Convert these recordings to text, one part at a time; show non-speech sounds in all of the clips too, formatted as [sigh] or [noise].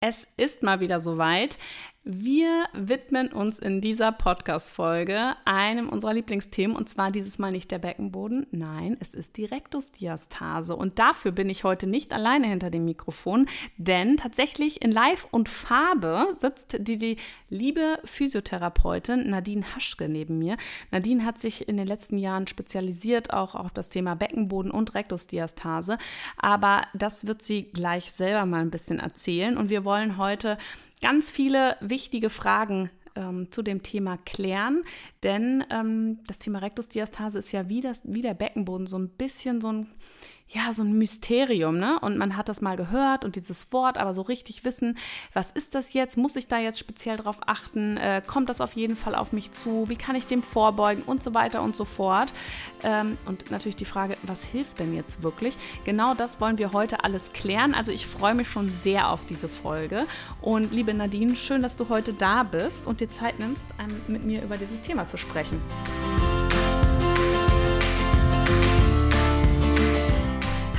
Es ist mal wieder soweit. Wir widmen uns in dieser Podcast-Folge einem unserer Lieblingsthemen und zwar dieses Mal nicht der Beckenboden. Nein, es ist die Rektusdiastase. Und dafür bin ich heute nicht alleine hinter dem Mikrofon, denn tatsächlich in Live und Farbe sitzt die, die liebe Physiotherapeutin Nadine Haschke neben mir. Nadine hat sich in den letzten Jahren spezialisiert auch auf das Thema Beckenboden und Rektusdiastase, aber das wird sie gleich selber mal ein bisschen erzählen und wir wollen heute ganz viele wichtige Fragen ähm, zu dem Thema klären, denn ähm, das Thema Rektusdiastase ist ja wie, das, wie der Beckenboden so ein bisschen so ein ja, so ein Mysterium, ne? Und man hat das mal gehört und dieses Wort, aber so richtig wissen, was ist das jetzt? Muss ich da jetzt speziell drauf achten? Äh, kommt das auf jeden Fall auf mich zu? Wie kann ich dem vorbeugen? Und so weiter und so fort. Ähm, und natürlich die Frage, was hilft denn jetzt wirklich? Genau das wollen wir heute alles klären. Also ich freue mich schon sehr auf diese Folge. Und liebe Nadine, schön, dass du heute da bist und dir Zeit nimmst, mit mir über dieses Thema zu sprechen.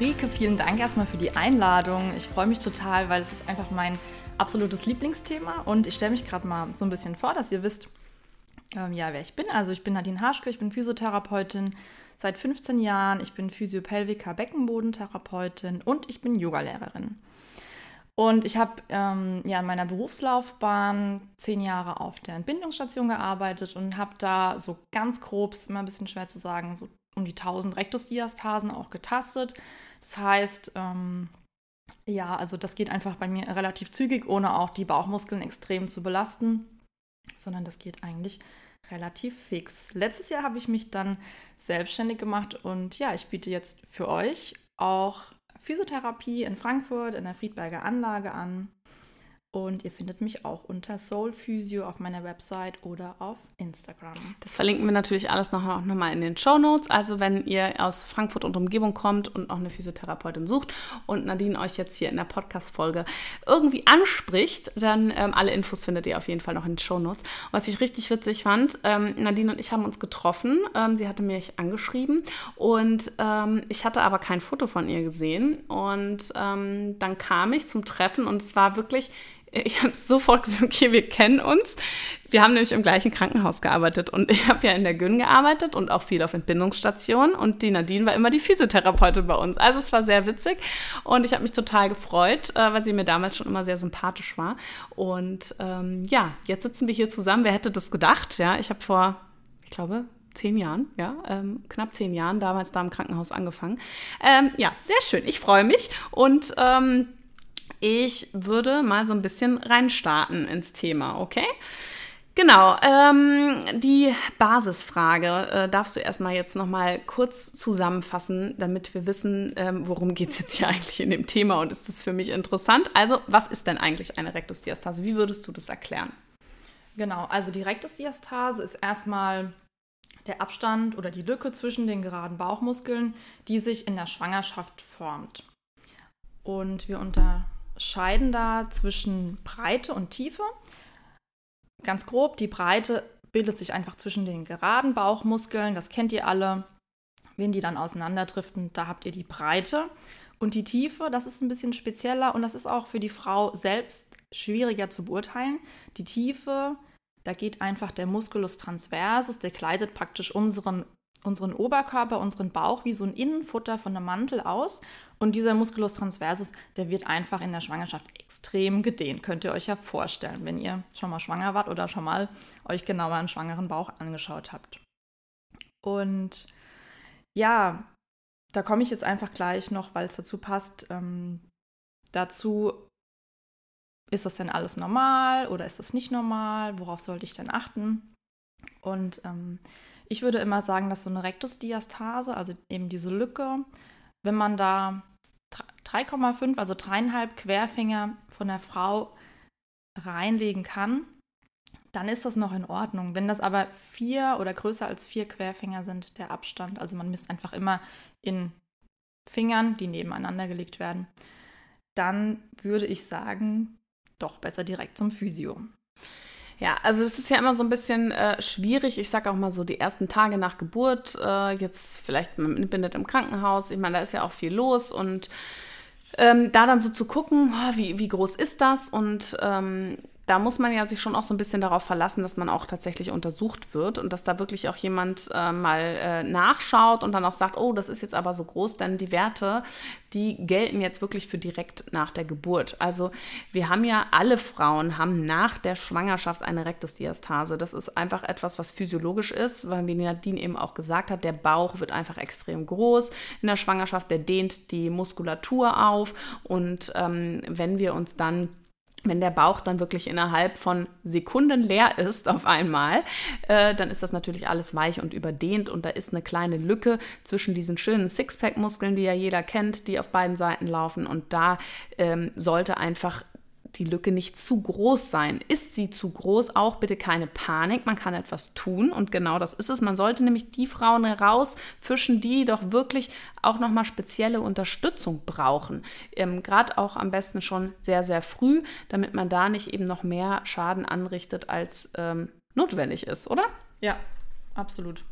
Rike, vielen Dank erstmal für die Einladung. Ich freue mich total, weil es ist einfach mein absolutes Lieblingsthema und ich stelle mich gerade mal so ein bisschen vor, dass ihr wisst, ähm, ja, wer ich bin. Also ich bin Nadine Haschke, ich bin Physiotherapeutin seit 15 Jahren, ich bin Physiopelvica Beckenbodentherapeutin und ich bin Yogalehrerin. Und ich habe ähm, ja in meiner Berufslaufbahn zehn Jahre auf der Entbindungsstation gearbeitet und habe da so ganz grob, ist immer ein bisschen schwer zu sagen, so um die 1000 Rektusdiastasen auch getastet. Das heißt, ähm, ja, also das geht einfach bei mir relativ zügig, ohne auch die Bauchmuskeln extrem zu belasten, sondern das geht eigentlich relativ fix. Letztes Jahr habe ich mich dann selbstständig gemacht und ja, ich biete jetzt für euch auch Physiotherapie in Frankfurt in der Friedberger Anlage an. Und ihr findet mich auch unter Soul Physio auf meiner Website oder auf Instagram. Das verlinken wir natürlich alles noch, noch mal in den Show Notes. Also wenn ihr aus Frankfurt und Umgebung kommt und auch eine Physiotherapeutin sucht und Nadine euch jetzt hier in der Podcast-Folge irgendwie anspricht, dann ähm, alle Infos findet ihr auf jeden Fall noch in den Show Notes. Was ich richtig witzig fand, ähm, Nadine und ich haben uns getroffen. Ähm, sie hatte mich angeschrieben und ähm, ich hatte aber kein Foto von ihr gesehen. Und ähm, dann kam ich zum Treffen und es war wirklich ich habe sofort gesagt, okay, wir kennen uns. Wir haben nämlich im gleichen Krankenhaus gearbeitet und [laughs] ich habe ja in der Gyn gearbeitet und auch viel auf Entbindungsstationen und die Nadine war immer die Physiotherapeutin bei uns. Also es war sehr witzig und ich habe mich total gefreut, äh, weil sie mir damals schon immer sehr sympathisch war. Und ähm, ja, jetzt sitzen wir hier zusammen. Wer hätte das gedacht? Ja, ich habe vor, ich glaube, zehn Jahren, ja, ähm, knapp zehn Jahren damals da im Krankenhaus angefangen. Ähm, ja, sehr schön. Ich freue mich und ähm, ich würde mal so ein bisschen reinstarten ins Thema, okay? Genau, ähm, die Basisfrage äh, darfst du erstmal jetzt nochmal kurz zusammenfassen, damit wir wissen, ähm, worum geht es jetzt hier [laughs] eigentlich in dem Thema und ist das für mich interessant. Also, was ist denn eigentlich eine Rektusdiastase? Wie würdest du das erklären? Genau, also die Rektusdiastase ist erstmal der Abstand oder die Lücke zwischen den geraden Bauchmuskeln, die sich in der Schwangerschaft formt. Und wir unter scheiden da zwischen Breite und Tiefe. Ganz grob, die Breite bildet sich einfach zwischen den geraden Bauchmuskeln, das kennt ihr alle. Wenn die dann auseinanderdriften, da habt ihr die Breite. Und die Tiefe, das ist ein bisschen spezieller und das ist auch für die Frau selbst schwieriger zu beurteilen. Die Tiefe, da geht einfach der Musculus transversus, der kleidet praktisch unseren unseren Oberkörper, unseren Bauch wie so ein Innenfutter von einem Mantel aus. Und dieser Musculus transversus, der wird einfach in der Schwangerschaft extrem gedehnt. Könnt ihr euch ja vorstellen, wenn ihr schon mal schwanger wart oder schon mal euch genauer einen schwangeren Bauch angeschaut habt. Und ja, da komme ich jetzt einfach gleich noch, weil es dazu passt. Ähm, dazu, ist das denn alles normal oder ist das nicht normal? Worauf sollte ich denn achten? Und ähm, ich würde immer sagen, dass so eine Rektusdiastase, also eben diese Lücke, wenn man da 3,5, also dreieinhalb Querfinger von der Frau reinlegen kann, dann ist das noch in Ordnung. Wenn das aber vier oder größer als vier Querfinger sind, der Abstand, also man misst einfach immer in Fingern, die nebeneinander gelegt werden, dann würde ich sagen, doch besser direkt zum Physio. Ja, also es ist ja immer so ein bisschen äh, schwierig. Ich sage auch mal so die ersten Tage nach Geburt, äh, jetzt vielleicht man bindet im Krankenhaus. Ich meine, da ist ja auch viel los und ähm, da dann so zu gucken, oh, wie, wie groß ist das und ähm, da muss man ja sich schon auch so ein bisschen darauf verlassen, dass man auch tatsächlich untersucht wird und dass da wirklich auch jemand äh, mal äh, nachschaut und dann auch sagt, oh, das ist jetzt aber so groß, denn die Werte, die gelten jetzt wirklich für direkt nach der Geburt. Also wir haben ja, alle Frauen haben nach der Schwangerschaft eine Rektusdiastase. Das ist einfach etwas, was physiologisch ist, weil wie Nadine eben auch gesagt hat, der Bauch wird einfach extrem groß in der Schwangerschaft, der dehnt die Muskulatur auf und ähm, wenn wir uns dann wenn der Bauch dann wirklich innerhalb von Sekunden leer ist auf einmal, äh, dann ist das natürlich alles weich und überdehnt und da ist eine kleine Lücke zwischen diesen schönen Sixpack-Muskeln, die ja jeder kennt, die auf beiden Seiten laufen und da ähm, sollte einfach die Lücke nicht zu groß sein. Ist sie zu groß, auch bitte keine Panik. Man kann etwas tun und genau das ist es. Man sollte nämlich die Frauen herausfischen, die doch wirklich auch nochmal spezielle Unterstützung brauchen. Ähm, Gerade auch am besten schon sehr, sehr früh, damit man da nicht eben noch mehr Schaden anrichtet, als ähm, notwendig ist, oder? Ja, absolut.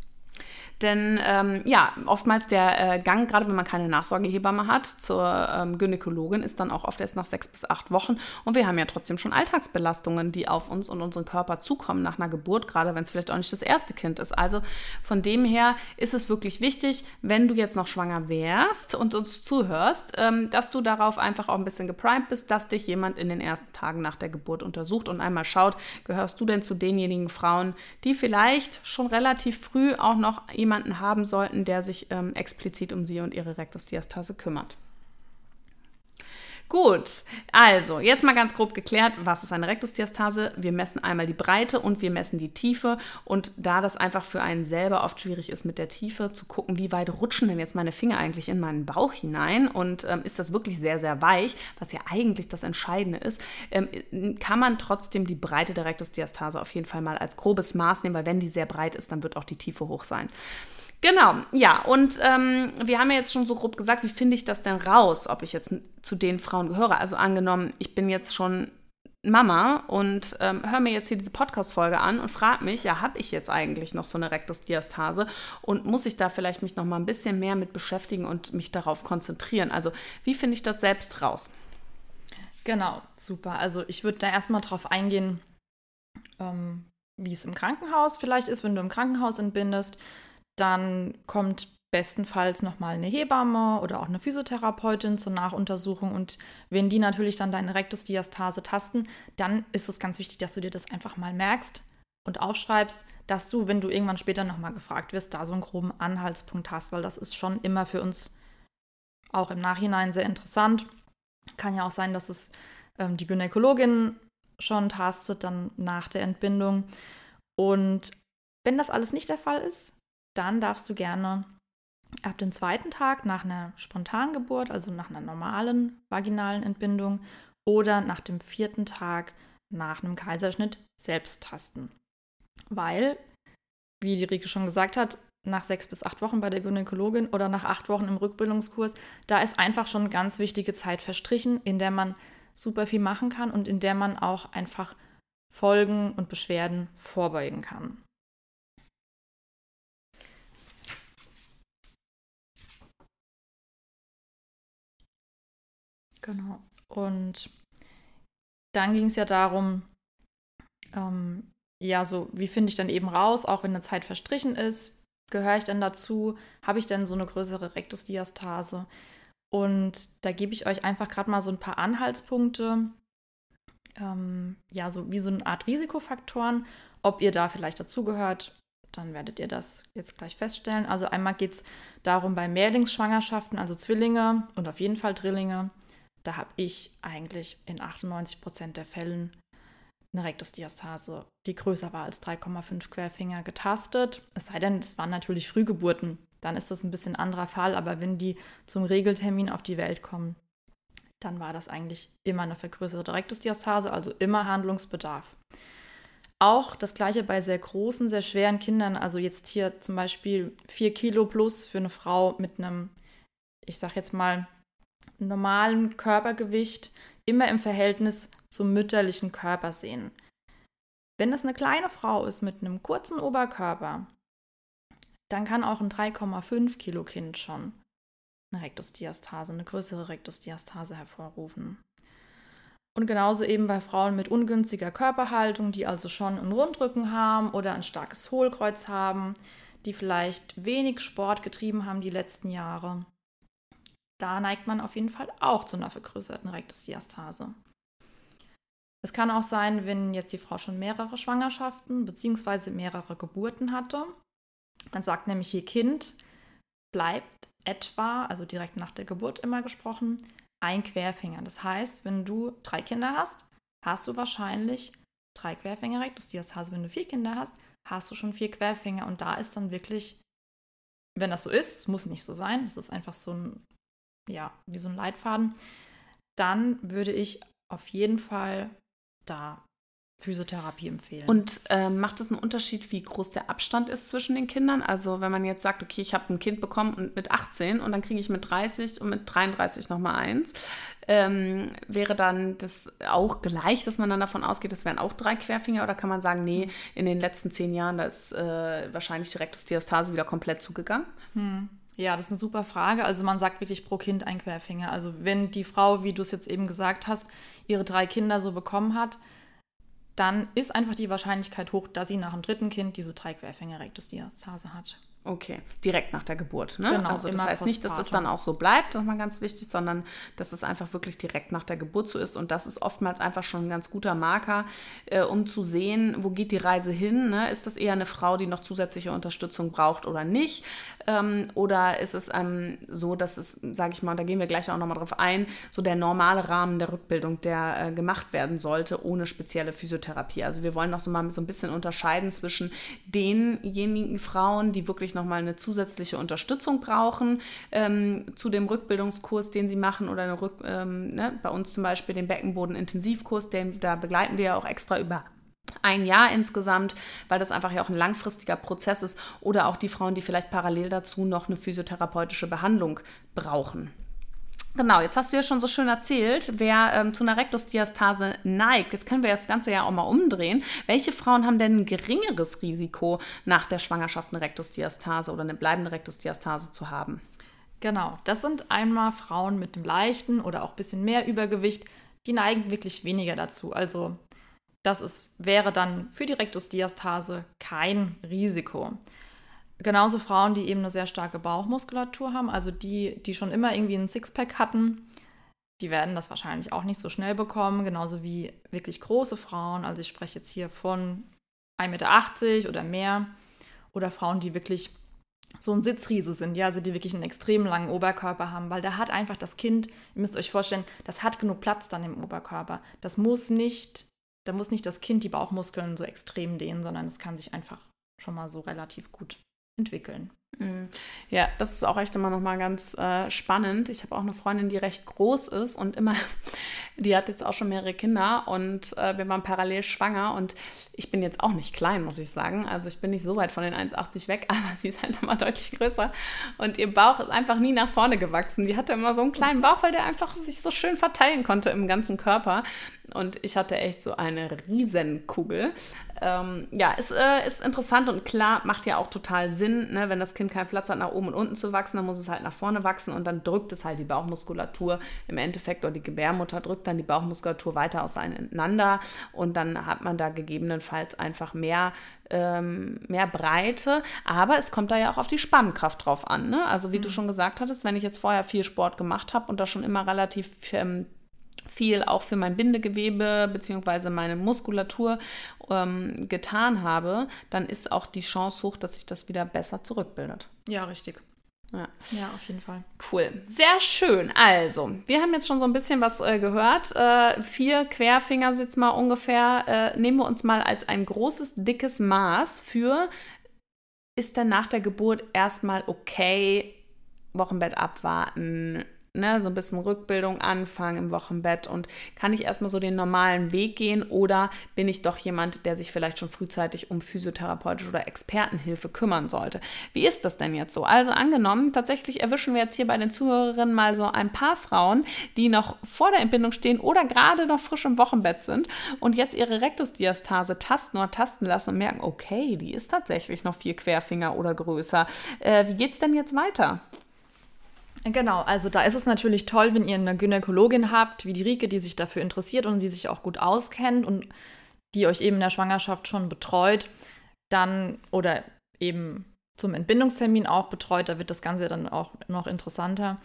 Denn ähm, ja, oftmals der äh, Gang, gerade wenn man keine Nachsorgehebamme hat, zur ähm, Gynäkologin ist dann auch oft erst nach sechs bis acht Wochen. Und wir haben ja trotzdem schon Alltagsbelastungen, die auf uns und unseren Körper zukommen nach einer Geburt, gerade wenn es vielleicht auch nicht das erste Kind ist. Also von dem her ist es wirklich wichtig, wenn du jetzt noch schwanger wärst und uns zuhörst, ähm, dass du darauf einfach auch ein bisschen geprimed bist, dass dich jemand in den ersten Tagen nach der Geburt untersucht und einmal schaut, gehörst du denn zu denjenigen Frauen, die vielleicht schon relativ früh auch noch jemanden haben sollten, der sich ähm, explizit um sie und ihre Rektusdiastase kümmert. Gut, also jetzt mal ganz grob geklärt, was ist eine Rektusdiastase? Wir messen einmal die Breite und wir messen die Tiefe. Und da das einfach für einen selber oft schwierig ist mit der Tiefe, zu gucken, wie weit rutschen denn jetzt meine Finger eigentlich in meinen Bauch hinein und ähm, ist das wirklich sehr, sehr weich, was ja eigentlich das Entscheidende ist, ähm, kann man trotzdem die Breite der Rektusdiastase auf jeden Fall mal als grobes Maß nehmen, weil wenn die sehr breit ist, dann wird auch die Tiefe hoch sein. Genau, ja. Und ähm, wir haben ja jetzt schon so grob gesagt, wie finde ich das denn raus, ob ich jetzt zu den Frauen gehöre? Also angenommen, ich bin jetzt schon Mama und ähm, höre mir jetzt hier diese Podcast-Folge an und frage mich, ja, habe ich jetzt eigentlich noch so eine Rektusdiastase und muss ich da vielleicht mich noch mal ein bisschen mehr mit beschäftigen und mich darauf konzentrieren? Also wie finde ich das selbst raus? Genau, super. Also ich würde da erstmal drauf eingehen, ähm, wie es im Krankenhaus vielleicht ist, wenn du im Krankenhaus entbindest. Dann kommt bestenfalls nochmal eine Hebamme oder auch eine Physiotherapeutin zur Nachuntersuchung. Und wenn die natürlich dann deine Rektusdiastase tasten, dann ist es ganz wichtig, dass du dir das einfach mal merkst und aufschreibst, dass du, wenn du irgendwann später nochmal gefragt wirst, da so einen groben Anhaltspunkt hast, weil das ist schon immer für uns auch im Nachhinein sehr interessant. Kann ja auch sein, dass es ähm, die Gynäkologin schon tastet, dann nach der Entbindung. Und wenn das alles nicht der Fall ist, dann darfst du gerne ab dem zweiten Tag nach einer Spontangeburt, also nach einer normalen vaginalen Entbindung oder nach dem vierten Tag nach einem Kaiserschnitt selbst tasten. Weil, wie die Rike schon gesagt hat, nach sechs bis acht Wochen bei der Gynäkologin oder nach acht Wochen im Rückbildungskurs, da ist einfach schon ganz wichtige Zeit verstrichen, in der man super viel machen kann und in der man auch einfach Folgen und Beschwerden vorbeugen kann. Genau. Und dann ging es ja darum, ähm, ja, so, wie finde ich dann eben raus, auch wenn eine Zeit verstrichen ist, gehöre ich dann dazu, habe ich denn so eine größere Rektusdiastase? Und da gebe ich euch einfach gerade mal so ein paar Anhaltspunkte, ähm, ja, so wie so eine Art Risikofaktoren, ob ihr da vielleicht dazugehört, dann werdet ihr das jetzt gleich feststellen. Also einmal geht es darum bei Mehrlingsschwangerschaften, also Zwillinge und auf jeden Fall Drillinge, da habe ich eigentlich in 98 Prozent der Fällen eine Rektusdiastase, die größer war als 3,5 Querfinger, getastet. Es sei denn, es waren natürlich Frühgeburten. Dann ist das ein bisschen anderer Fall. Aber wenn die zum Regeltermin auf die Welt kommen, dann war das eigentlich immer eine vergrößerte Rektusdiastase, also immer Handlungsbedarf. Auch das gleiche bei sehr großen, sehr schweren Kindern, also jetzt hier zum Beispiel 4 Kilo plus für eine Frau mit einem, ich sag jetzt mal, normalen Körpergewicht, immer im Verhältnis zum mütterlichen Körper sehen. Wenn das eine kleine Frau ist mit einem kurzen Oberkörper, dann kann auch ein 3,5 Kilo Kind schon eine Rektusdiastase, eine größere Rektusdiastase hervorrufen. Und genauso eben bei Frauen mit ungünstiger Körperhaltung, die also schon einen Rundrücken haben oder ein starkes Hohlkreuz haben, die vielleicht wenig Sport getrieben haben die letzten Jahre. Da neigt man auf jeden Fall auch zu einer vergrößerten Rektusdiastase. Es kann auch sein, wenn jetzt die Frau schon mehrere Schwangerschaften bzw. mehrere Geburten hatte. Dann sagt nämlich ihr Kind, bleibt etwa, also direkt nach der Geburt immer gesprochen, ein Querfinger. Das heißt, wenn du drei Kinder hast, hast du wahrscheinlich drei Querfinger Rektusdiastase. Wenn du vier Kinder hast, hast du schon vier Querfinger. Und da ist dann wirklich, wenn das so ist, es muss nicht so sein, es ist einfach so ein, ja, wie so ein Leitfaden, dann würde ich auf jeden Fall da Physiotherapie empfehlen. Und äh, macht es einen Unterschied, wie groß der Abstand ist zwischen den Kindern? Also wenn man jetzt sagt, okay, ich habe ein Kind bekommen und mit 18 und dann kriege ich mit 30 und mit 33 nochmal eins, ähm, wäre dann das auch gleich, dass man dann davon ausgeht, das wären auch drei Querfinger oder kann man sagen, nee, in den letzten zehn Jahren, da ist äh, wahrscheinlich die Rektusdiastase wieder komplett zugegangen? Hm. Ja, das ist eine super Frage. Also man sagt wirklich pro Kind ein Querfinger. Also wenn die Frau, wie du es jetzt eben gesagt hast, ihre drei Kinder so bekommen hat, dann ist einfach die Wahrscheinlichkeit hoch, dass sie nach dem dritten Kind diese drei Querfinger-Rektusdiastase hat. Okay, direkt nach der Geburt. Ne? Genau, also das heißt nicht, dass es dann auch so bleibt, das ist mal ganz wichtig, sondern dass es einfach wirklich direkt nach der Geburt so ist. Und das ist oftmals einfach schon ein ganz guter Marker, äh, um zu sehen, wo geht die Reise hin. Ne? Ist das eher eine Frau, die noch zusätzliche Unterstützung braucht oder nicht? Ähm, oder ist es ähm, so, dass es, sage ich mal, da gehen wir gleich auch nochmal drauf ein, so der normale Rahmen der Rückbildung, der äh, gemacht werden sollte, ohne spezielle Physiotherapie. Also wir wollen noch so mal so ein bisschen unterscheiden zwischen denjenigen Frauen, die wirklich nochmal eine zusätzliche Unterstützung brauchen ähm, zu dem Rückbildungskurs, den sie machen oder eine Rück, ähm, ne, bei uns zum Beispiel den Beckenboden-Intensivkurs, den da begleiten wir ja auch extra über ein Jahr insgesamt, weil das einfach ja auch ein langfristiger Prozess ist oder auch die Frauen, die vielleicht parallel dazu noch eine physiotherapeutische Behandlung brauchen. Genau, jetzt hast du ja schon so schön erzählt, wer ähm, zu einer Rektusdiastase neigt. Jetzt können wir das Ganze ja auch mal umdrehen. Welche Frauen haben denn ein geringeres Risiko, nach der Schwangerschaft eine Rektusdiastase oder eine bleibende Rektusdiastase zu haben? Genau, das sind einmal Frauen mit einem leichten oder auch ein bisschen mehr Übergewicht, die neigen wirklich weniger dazu. Also das ist, wäre dann für die Rektusdiastase kein Risiko. Genauso Frauen, die eben eine sehr starke Bauchmuskulatur haben, also die, die schon immer irgendwie einen Sixpack hatten, die werden das wahrscheinlich auch nicht so schnell bekommen, genauso wie wirklich große Frauen. Also ich spreche jetzt hier von 1,80 Meter oder mehr. Oder Frauen, die wirklich so ein Sitzriese sind, ja, also die wirklich einen extrem langen Oberkörper haben, weil da hat einfach das Kind, ihr müsst euch vorstellen, das hat genug Platz dann im Oberkörper. Das muss nicht, da muss nicht das Kind die Bauchmuskeln so extrem dehnen, sondern es kann sich einfach schon mal so relativ gut entwickeln. Mhm. Ja, das ist auch echt immer noch mal ganz äh, spannend. Ich habe auch eine Freundin, die recht groß ist und immer, [laughs] die hat jetzt auch schon mehrere Kinder und äh, wir waren parallel schwanger und ich bin jetzt auch nicht klein, muss ich sagen. Also ich bin nicht so weit von den 1,80 weg, [laughs] aber sie ist halt nochmal deutlich größer und ihr Bauch ist einfach nie nach vorne gewachsen. Die hatte immer so einen kleinen Bauch, weil der einfach sich so schön verteilen konnte im ganzen Körper und ich hatte echt so eine Riesenkugel. Ähm, ja, es äh, ist interessant und klar, macht ja auch total Sinn, ne? wenn das Kind keinen Platz hat, nach oben und unten zu wachsen, dann muss es halt nach vorne wachsen und dann drückt es halt die Bauchmuskulatur im Endeffekt oder die Gebärmutter drückt dann die Bauchmuskulatur weiter auseinander und dann hat man da gegebenenfalls einfach mehr ähm, mehr Breite, aber es kommt da ja auch auf die Spannkraft drauf an. Ne? Also wie mhm. du schon gesagt hattest, wenn ich jetzt vorher viel Sport gemacht habe und da schon immer relativ ähm, viel auch für mein Bindegewebe bzw. meine Muskulatur ähm, getan habe, dann ist auch die Chance hoch, dass sich das wieder besser zurückbildet. Ja, richtig. Ja. ja, auf jeden Fall. Cool. Sehr schön. Also, wir haben jetzt schon so ein bisschen was äh, gehört. Äh, vier Querfinger jetzt mal ungefähr. Äh, nehmen wir uns mal als ein großes, dickes Maß für, ist dann nach der Geburt erstmal okay, Wochenbett abwarten, ne, so ein bisschen Rückbildung anfangen im Wochenbett und kann ich erstmal so den normalen Weg gehen oder bin ich doch jemand, der sich vielleicht schon frühzeitig um physiotherapeutische oder Expertenhilfe kümmern sollte? Wie ist das denn jetzt so? Also angenommen, tatsächlich erwischen wir jetzt hier bei den Zuhörerinnen mal so ein paar Frauen, die noch vor der Entbindung stehen oder gerade noch frisch im Wochenbett sind und jetzt ihre Rektusdiastase tasten oder tasten lassen und merken, okay, die ist tatsächlich noch vier Querfinger oder größer. Äh, wie es denn jetzt weiter? Genau, also da ist es natürlich toll, wenn ihr eine Gynäkologin habt, wie die Rike, die sich dafür interessiert und die sich auch gut auskennt und die euch eben in der Schwangerschaft schon betreut, dann oder eben zum Entbindungstermin auch betreut, da wird das Ganze dann auch noch interessanter.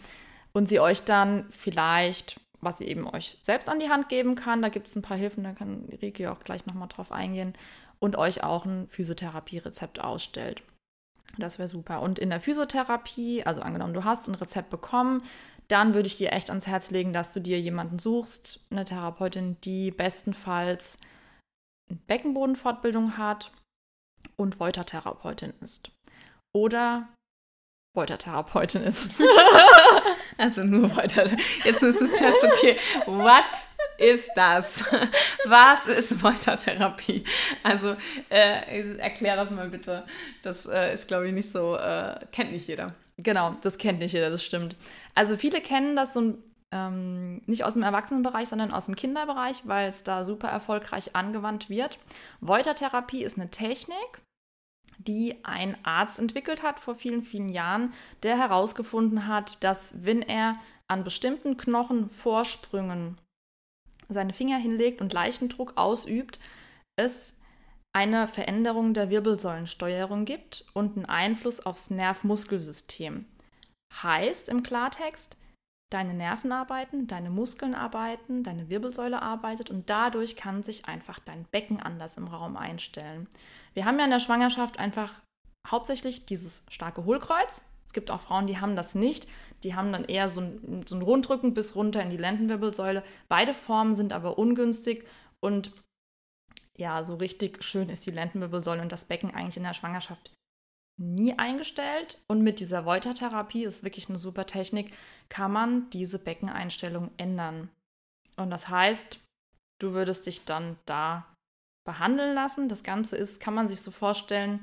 Und sie euch dann vielleicht, was sie eben euch selbst an die Hand geben kann, da gibt es ein paar Hilfen, da kann Rike auch gleich nochmal drauf eingehen, und euch auch ein Physiotherapie-Rezept ausstellt. Das wäre super. Und in der Physiotherapie, also angenommen, du hast ein Rezept bekommen, dann würde ich dir echt ans Herz legen, dass du dir jemanden suchst, eine Therapeutin, die bestenfalls eine Beckenbodenfortbildung hat und Woltertherapeutin ist. Oder Woltertherapeutin ist. [laughs] also nur Wolter. Jetzt ist es Test, okay, what ist das? [laughs] Was ist Woltertherapie? Also äh, erklär das mal bitte. Das äh, ist, glaube ich, nicht so, äh, kennt nicht jeder. Genau, das kennt nicht jeder, das stimmt. Also viele kennen das so ähm, nicht aus dem Erwachsenenbereich, sondern aus dem Kinderbereich, weil es da super erfolgreich angewandt wird. Woltertherapie ist eine Technik, die ein Arzt entwickelt hat vor vielen, vielen Jahren, der herausgefunden hat, dass wenn er an bestimmten Knochenvorsprüngen seine Finger hinlegt und Leichendruck ausübt, es eine Veränderung der Wirbelsäulensteuerung gibt und einen Einfluss aufs Nervmuskelsystem. Heißt im Klartext, deine Nerven arbeiten, deine Muskeln arbeiten, deine Wirbelsäule arbeitet und dadurch kann sich einfach dein Becken anders im Raum einstellen. Wir haben ja in der Schwangerschaft einfach hauptsächlich dieses starke Hohlkreuz. Es gibt auch Frauen, die haben das nicht. Die haben dann eher so ein, so Rundrücken bis runter in die Lendenwirbelsäule. Beide Formen sind aber ungünstig und ja, so richtig schön ist die Lendenwirbelsäule und das Becken eigentlich in der Schwangerschaft nie eingestellt. Und mit dieser Wolter-Therapie ist wirklich eine super Technik, kann man diese Beckeneinstellung ändern. Und das heißt, du würdest dich dann da behandeln lassen. Das Ganze ist, kann man sich so vorstellen,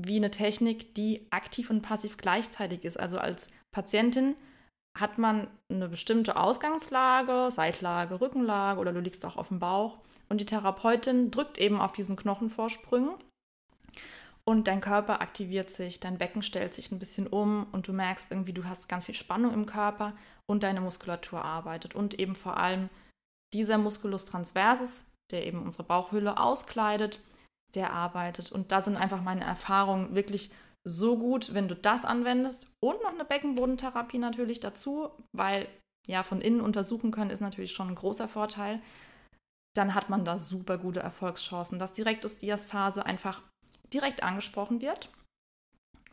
wie eine Technik, die aktiv und passiv gleichzeitig ist. Also als Patientin hat man eine bestimmte Ausgangslage, Seitlage, Rückenlage oder du liegst auch auf dem Bauch und die Therapeutin drückt eben auf diesen Knochenvorsprüngen und dein Körper aktiviert sich, dein Becken stellt sich ein bisschen um und du merkst irgendwie, du hast ganz viel Spannung im Körper und deine Muskulatur arbeitet und eben vor allem dieser Musculus transversus, der eben unsere Bauchhülle auskleidet, der arbeitet. Und da sind einfach meine Erfahrungen wirklich so gut, wenn du das anwendest und noch eine Beckenbodentherapie natürlich dazu, weil ja von innen untersuchen können ist natürlich schon ein großer Vorteil. Dann hat man da super gute Erfolgschancen, dass Direktusdiastase einfach direkt angesprochen wird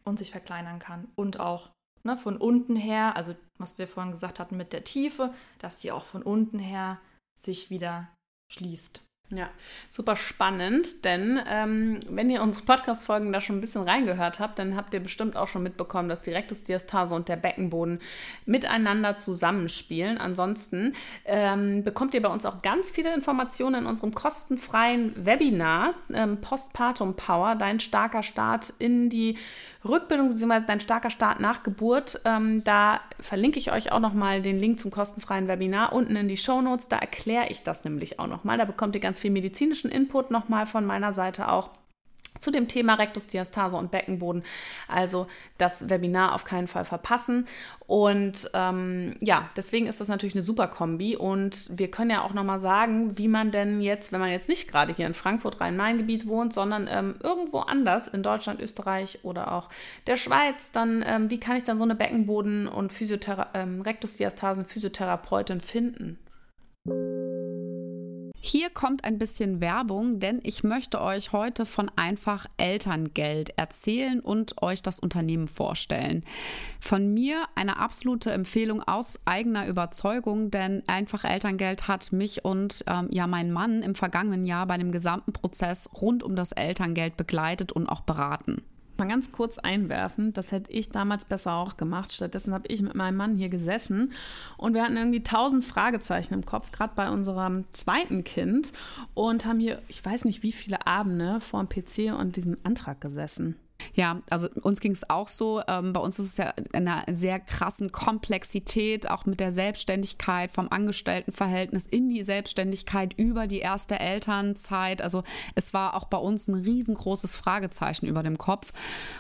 und sich verkleinern kann. Und auch ne, von unten her, also was wir vorhin gesagt hatten mit der Tiefe, dass die auch von unten her sich wieder schließt. Ja, super spannend, denn ähm, wenn ihr unsere Podcast-Folgen da schon ein bisschen reingehört habt, dann habt ihr bestimmt auch schon mitbekommen, dass die Rektusdiastase und der Beckenboden miteinander zusammenspielen. Ansonsten ähm, bekommt ihr bei uns auch ganz viele Informationen in unserem kostenfreien Webinar ähm, Postpartum Power, dein starker Start in die Rückbildung bzw. dein starker Start nach Geburt. Ähm, da verlinke ich euch auch nochmal den Link zum kostenfreien Webinar unten in die Show Notes. Da erkläre ich das nämlich auch nochmal. Da bekommt ihr ganz viel medizinischen Input nochmal von meiner Seite auch zu dem Thema Rektusdiastase und Beckenboden. Also das Webinar auf keinen Fall verpassen. Und ähm, ja, deswegen ist das natürlich eine super Kombi. Und wir können ja auch nochmal sagen, wie man denn jetzt, wenn man jetzt nicht gerade hier in Frankfurt, Rhein-Main-Gebiet wohnt, sondern ähm, irgendwo anders in Deutschland, Österreich oder auch der Schweiz, dann ähm, wie kann ich dann so eine Beckenboden- und Physiothera ähm, Rektusdiastasen-Physiotherapeutin finden? Hier kommt ein bisschen Werbung, denn ich möchte euch heute von Einfach Elterngeld erzählen und euch das Unternehmen vorstellen. Von mir eine absolute Empfehlung aus eigener Überzeugung, denn Einfach Elterngeld hat mich und ähm, ja meinen Mann im vergangenen Jahr bei dem gesamten Prozess rund um das Elterngeld begleitet und auch beraten. Mal ganz kurz einwerfen, das hätte ich damals besser auch gemacht. Stattdessen habe ich mit meinem Mann hier gesessen und wir hatten irgendwie tausend Fragezeichen im Kopf, gerade bei unserem zweiten Kind und haben hier, ich weiß nicht wie viele Abende vor dem PC und diesem Antrag gesessen. Ja, also uns ging es auch so. Ähm, bei uns ist es ja in einer sehr krassen Komplexität, auch mit der Selbstständigkeit vom Angestelltenverhältnis in die Selbstständigkeit über die erste Elternzeit. Also es war auch bei uns ein riesengroßes Fragezeichen über dem Kopf.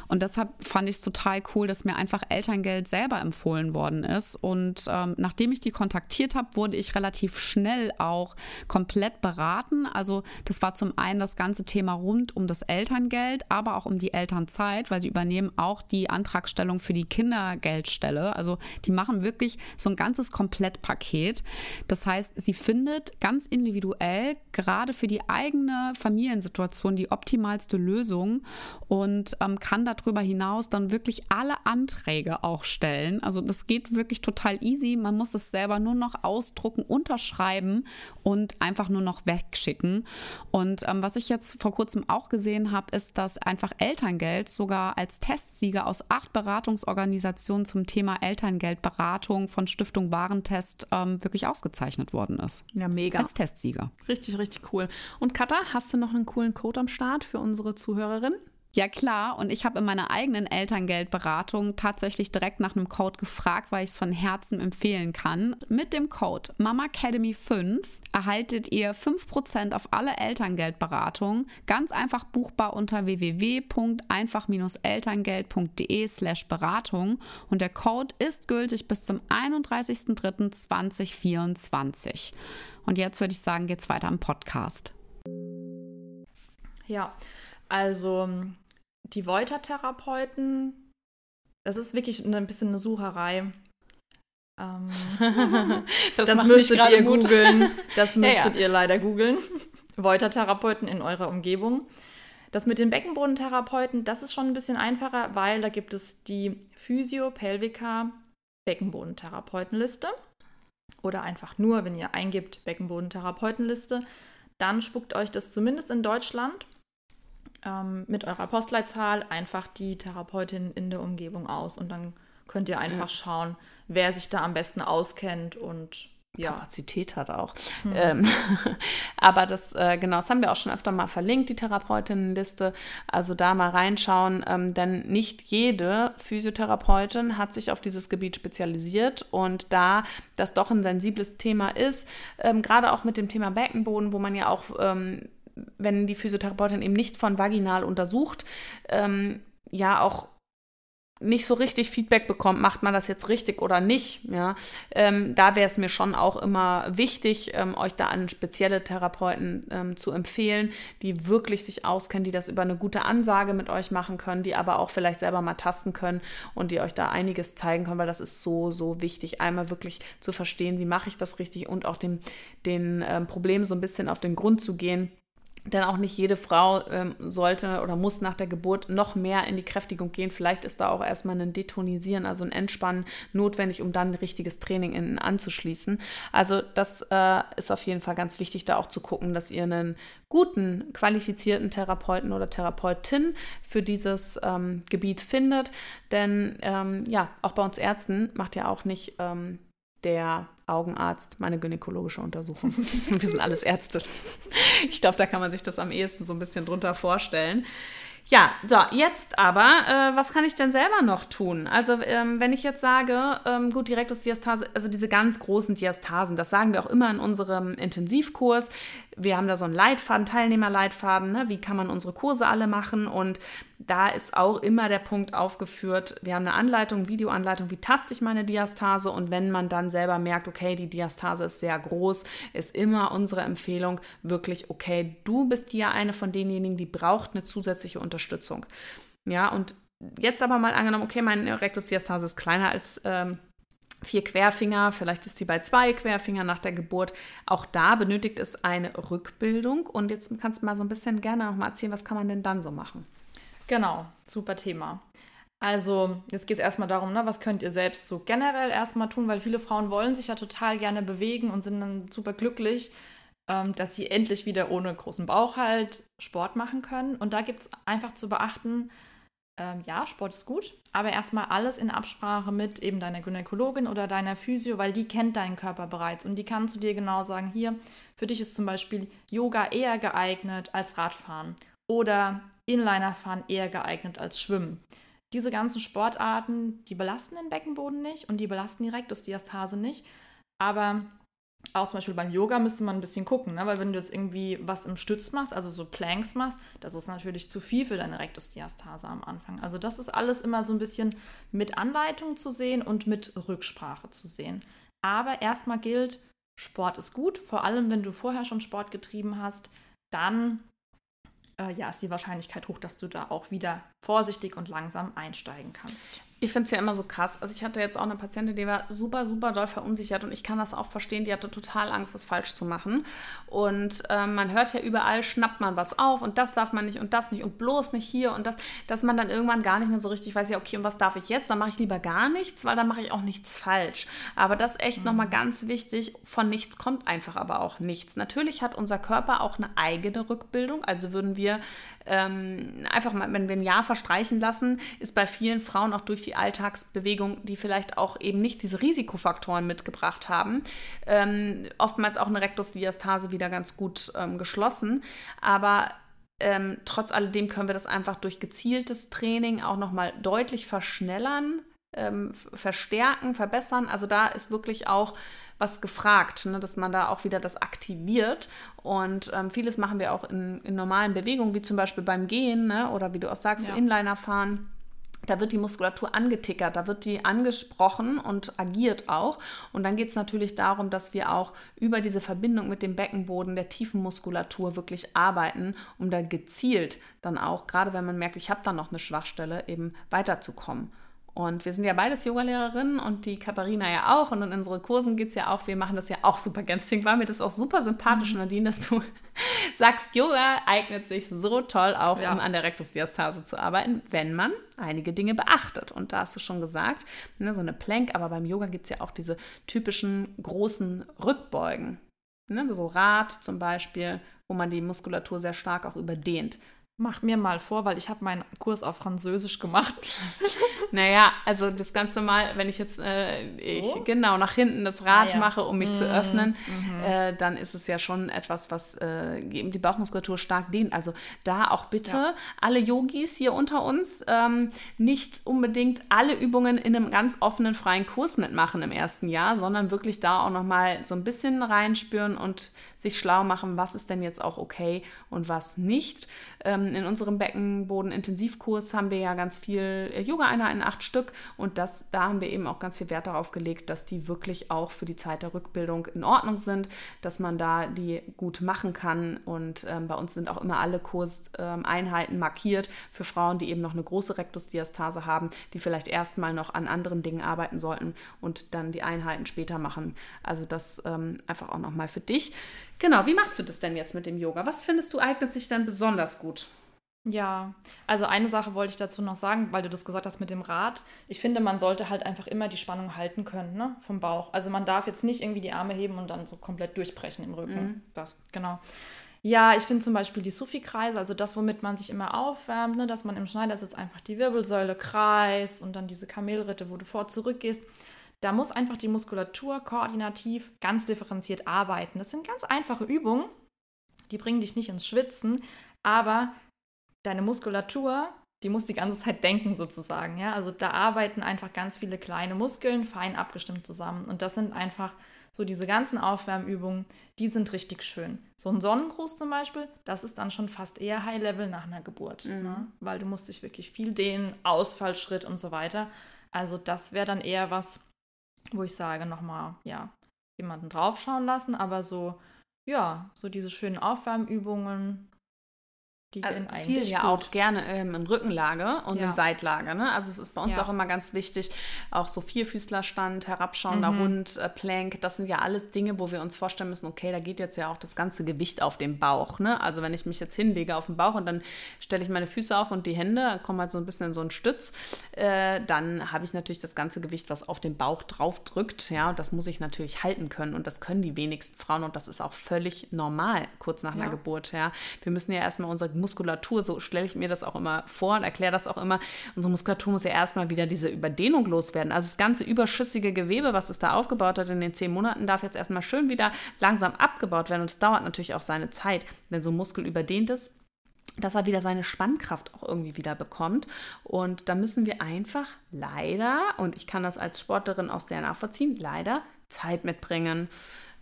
Und deshalb fand ich es total cool, dass mir einfach Elterngeld selber empfohlen worden ist. Und ähm, nachdem ich die kontaktiert habe, wurde ich relativ schnell auch komplett beraten. Also das war zum einen das ganze Thema rund um das Elterngeld, aber auch um die Eltern Zeit, weil sie übernehmen auch die Antragstellung für die Kindergeldstelle. Also die machen wirklich so ein ganzes Komplettpaket. Das heißt, sie findet ganz individuell gerade für die eigene Familiensituation die optimalste Lösung und ähm, kann darüber hinaus dann wirklich alle Anträge auch stellen. Also das geht wirklich total easy. Man muss es selber nur noch ausdrucken, unterschreiben und einfach nur noch wegschicken. Und ähm, was ich jetzt vor kurzem auch gesehen habe, ist, dass einfach Elterngeld Elterngeld sogar als Testsieger aus acht Beratungsorganisationen zum Thema Elterngeldberatung von Stiftung Warentest ähm, wirklich ausgezeichnet worden ist. Ja, mega. Als Testsieger. Richtig, richtig cool. Und Katha, hast du noch einen coolen Code am Start für unsere Zuhörerin? Ja klar, und ich habe in meiner eigenen Elterngeldberatung tatsächlich direkt nach einem Code gefragt, weil ich es von Herzen empfehlen kann. Mit dem Code MAMACADEMY5 erhaltet ihr 5% auf alle Elterngeldberatungen, ganz einfach buchbar unter www.einfach-elterngeld.de slash Beratung und der Code ist gültig bis zum 31.03.2024. Und jetzt würde ich sagen, geht's weiter im Podcast. Ja, also die Voiter-Therapeuten, das ist wirklich ein bisschen eine Sucherei. Ähm, [laughs] das, das müsstet ihr googeln. Das müsstet [laughs] ja, ja. ihr leider googeln. [laughs] Voiter-Therapeuten in eurer Umgebung. Das mit den Beckenbodentherapeuten, das ist schon ein bisschen einfacher, weil da gibt es die Physio-Pelvica Beckenbodentherapeutenliste. Oder einfach nur, wenn ihr eingibt Beckenbodentherapeutenliste, dann spuckt euch das zumindest in Deutschland ähm, mit eurer Postleitzahl einfach die Therapeutin in der Umgebung aus und dann könnt ihr einfach schauen, wer sich da am besten auskennt und ja. Kapazität hat auch. Mhm. Ähm, [laughs] aber das, äh, genau, das haben wir auch schon öfter mal verlinkt, die Therapeutinnenliste. Also da mal reinschauen, ähm, denn nicht jede Physiotherapeutin hat sich auf dieses Gebiet spezialisiert und da das doch ein sensibles Thema ist, ähm, gerade auch mit dem Thema Beckenboden, wo man ja auch ähm, wenn die Physiotherapeutin eben nicht von vaginal untersucht, ähm, ja auch nicht so richtig Feedback bekommt, macht man das jetzt richtig oder nicht. Ja, ähm, da wäre es mir schon auch immer wichtig, ähm, euch da an spezielle Therapeuten ähm, zu empfehlen, die wirklich sich auskennen, die das über eine gute Ansage mit euch machen können, die aber auch vielleicht selber mal tasten können und die euch da einiges zeigen können, weil das ist so, so wichtig, einmal wirklich zu verstehen, wie mache ich das richtig und auch dem, den ähm, Problemen so ein bisschen auf den Grund zu gehen denn auch nicht jede Frau ähm, sollte oder muss nach der Geburt noch mehr in die Kräftigung gehen. Vielleicht ist da auch erstmal ein Detonisieren, also ein Entspannen notwendig, um dann ein richtiges Training in, anzuschließen. Also das äh, ist auf jeden Fall ganz wichtig, da auch zu gucken, dass ihr einen guten, qualifizierten Therapeuten oder Therapeutin für dieses ähm, Gebiet findet. Denn ähm, ja, auch bei uns Ärzten macht ja auch nicht ähm, der Augenarzt, meine gynäkologische Untersuchung. [laughs] Wir sind alles Ärzte. Ich glaube, da kann man sich das am ehesten so ein bisschen drunter vorstellen. Ja, so, jetzt aber, äh, was kann ich denn selber noch tun? Also, ähm, wenn ich jetzt sage, ähm, gut, Direktusdiastase, also diese ganz großen Diastasen, das sagen wir auch immer in unserem Intensivkurs. Wir haben da so einen Leitfaden, Teilnehmerleitfaden, ne? wie kann man unsere Kurse alle machen und da ist auch immer der Punkt aufgeführt, wir haben eine Anleitung, Videoanleitung, wie taste ich meine Diastase und wenn man dann selber merkt, okay, die Diastase ist sehr groß, ist immer unsere Empfehlung wirklich, okay, du bist ja eine von denjenigen, die braucht eine zusätzliche Unterstützung. Ja, und jetzt aber mal angenommen, okay, meine Rectusdiastase ist kleiner als ähm, vier Querfinger, vielleicht ist sie bei zwei Querfingern nach der Geburt. Auch da benötigt es eine Rückbildung. Und jetzt kannst du mal so ein bisschen gerne noch mal erzählen, was kann man denn dann so machen? Genau, super Thema. Also, jetzt geht es erstmal darum, ne, was könnt ihr selbst so generell erstmal tun, weil viele Frauen wollen sich ja total gerne bewegen und sind dann super glücklich, ähm, dass sie endlich wieder ohne großen Bauch halt Sport machen können. Und da gibt es einfach zu beachten, ähm, ja, Sport ist gut, aber erstmal alles in Absprache mit eben deiner Gynäkologin oder deiner Physio, weil die kennt deinen Körper bereits und die kann zu dir genau sagen, hier, für dich ist zum Beispiel Yoga eher geeignet als Radfahren oder Inlinerfahren eher geeignet als Schwimmen. Diese ganzen Sportarten, die belasten den Beckenboden nicht und die belasten die Rektusdiastase nicht, aber auch zum Beispiel beim Yoga müsste man ein bisschen gucken, ne? weil wenn du jetzt irgendwie was im Stütz machst, also so Planks machst, das ist natürlich zu viel für deine Rektusdiastase am Anfang. Also das ist alles immer so ein bisschen mit Anleitung zu sehen und mit Rücksprache zu sehen. Aber erstmal gilt, Sport ist gut, vor allem wenn du vorher schon Sport getrieben hast, dann äh, ja, ist die Wahrscheinlichkeit hoch, dass du da auch wieder vorsichtig und langsam einsteigen kannst. Ich finde es ja immer so krass. Also ich hatte jetzt auch eine Patientin, die war super, super doll verunsichert und ich kann das auch verstehen. Die hatte total Angst, das falsch zu machen. Und ähm, man hört ja überall, schnappt man was auf und das darf man nicht und das nicht und bloß nicht hier und das, dass man dann irgendwann gar nicht mehr so richtig weiß, ja, okay, und was darf ich jetzt? Dann mache ich lieber gar nichts, weil dann mache ich auch nichts falsch. Aber das ist echt mhm. nochmal ganz wichtig. Von nichts kommt einfach aber auch nichts. Natürlich hat unser Körper auch eine eigene Rückbildung. Also würden wir ähm, einfach mal, wenn wir ein Jahr verstreichen lassen, ist bei vielen Frauen auch durch die Alltagsbewegung, die vielleicht auch eben nicht diese Risikofaktoren mitgebracht haben, ähm, oftmals auch eine Rektusdiastase wieder ganz gut ähm, geschlossen. Aber ähm, trotz alledem können wir das einfach durch gezieltes Training auch nochmal deutlich verschnellern, ähm, verstärken, verbessern. Also da ist wirklich auch was gefragt, ne, dass man da auch wieder das aktiviert. Und ähm, vieles machen wir auch in, in, normalen Bewegungen, wie zum Beispiel beim Gehen ne, oder wie du auch sagst, ja. Inliner fahren. Da wird die Muskulatur angetickert, da wird die angesprochen und agiert auch. Und dann geht es natürlich darum, dass wir auch über diese Verbindung mit dem Beckenboden der tiefen Muskulatur wirklich arbeiten, um da gezielt dann auch, gerade wenn man merkt, ich habe da noch eine Schwachstelle, eben weiterzukommen. Und wir sind ja beides Yogalehrerinnen und die Katharina ja auch. Und in unseren Kursen geht es ja auch, wir machen das ja auch super gerne. Deswegen war mir das auch super sympathisch, mhm. Nadine, dass du [laughs] sagst, Yoga eignet sich so toll auch, ja. um an der Rektusdiastase zu arbeiten, wenn man einige Dinge beachtet. Und da hast du schon gesagt, ne, so eine Plank, aber beim Yoga gibt es ja auch diese typischen großen Rückbeugen. Ne, so Rad zum Beispiel, wo man die Muskulatur sehr stark auch überdehnt. Mach mir mal vor, weil ich habe meinen Kurs auf Französisch gemacht. [laughs] naja, also das Ganze mal, wenn ich jetzt äh, so? ich, genau nach hinten das Rad ah, ja. mache, um mich mhm. zu öffnen, mhm. äh, dann ist es ja schon etwas, was äh, die Bauchmuskulatur stark dehnt. Also da auch bitte ja. alle Yogis hier unter uns ähm, nicht unbedingt alle Übungen in einem ganz offenen, freien Kurs mitmachen im ersten Jahr, sondern wirklich da auch nochmal so ein bisschen reinspüren und sich schlau machen, was ist denn jetzt auch okay und was nicht. Ähm, in unserem Beckenboden-Intensivkurs haben wir ja ganz viel äh, Yoga-Einheiten, acht Stück. Und das, da haben wir eben auch ganz viel Wert darauf gelegt, dass die wirklich auch für die Zeit der Rückbildung in Ordnung sind, dass man da die gut machen kann. Und ähm, bei uns sind auch immer alle Kurseinheiten ähm, markiert für Frauen, die eben noch eine große Rektusdiastase haben, die vielleicht erstmal noch an anderen Dingen arbeiten sollten und dann die Einheiten später machen. Also das ähm, einfach auch nochmal für dich. Genau, wie machst du das denn jetzt mit dem Yoga? Was findest du eignet sich dann besonders gut? Ja, also eine Sache wollte ich dazu noch sagen, weil du das gesagt hast mit dem Rad. Ich finde, man sollte halt einfach immer die Spannung halten können, ne, vom Bauch. Also man darf jetzt nicht irgendwie die Arme heben und dann so komplett durchbrechen im Rücken. Mhm. Das, genau. Ja, ich finde zum Beispiel die Sufi-Kreise, also das, womit man sich immer aufwärmt, ne, dass man im Schneidersitz einfach die Wirbelsäule kreist und dann diese Kamelritte, wo du vor zurück gehst. Da muss einfach die Muskulatur koordinativ ganz differenziert arbeiten. Das sind ganz einfache Übungen, die bringen dich nicht ins Schwitzen, aber deine Muskulatur, die muss die ganze Zeit denken sozusagen. Ja? Also da arbeiten einfach ganz viele kleine Muskeln fein abgestimmt zusammen. Und das sind einfach so diese ganzen Aufwärmübungen, die sind richtig schön. So ein Sonnengruß zum Beispiel, das ist dann schon fast eher High-Level nach einer Geburt. Mhm. Ne? Weil du musst dich wirklich viel dehnen, Ausfallschritt und so weiter. Also das wäre dann eher was, wo ich sage, nochmal, ja, jemanden draufschauen lassen, aber so, ja, so diese schönen Aufwärmübungen, die also gehen eigentlich ja gut. auch gerne ähm, in Rückenlage und ja. in Seitlage. Ne? Also es ist bei uns ja. auch immer ganz wichtig, auch so Vierfüßlerstand, herabschauender mhm. Hund, äh, Plank, das sind ja alles Dinge, wo wir uns vorstellen müssen, okay, da geht jetzt ja auch das ganze Gewicht auf den Bauch. Ne? Also wenn ich mich jetzt hinlege auf den Bauch und dann stelle ich meine Füße auf und die Hände kommen halt so ein bisschen in so einen Stütz, äh, dann habe ich natürlich das ganze Gewicht, was auf den Bauch drauf drückt. Ja, und das muss ich natürlich halten können und das können die wenigsten Frauen und das ist auch völlig normal kurz nach einer Geburt. Ja, wir müssen ja erstmal unsere Muskulatur, so stelle ich mir das auch immer vor und erkläre das auch immer, unsere Muskulatur muss ja erstmal wieder diese Überdehnung loswerden. Also das ganze überschüssige Gewebe, was es da aufgebaut hat in den zehn Monaten, darf jetzt erstmal schön wieder langsam abgebaut werden. Und es dauert natürlich auch seine Zeit, wenn so ein Muskel überdehnt ist dass er wieder seine Spannkraft auch irgendwie wieder bekommt. Und da müssen wir einfach leider, und ich kann das als Sportlerin auch sehr nachvollziehen, leider Zeit mitbringen.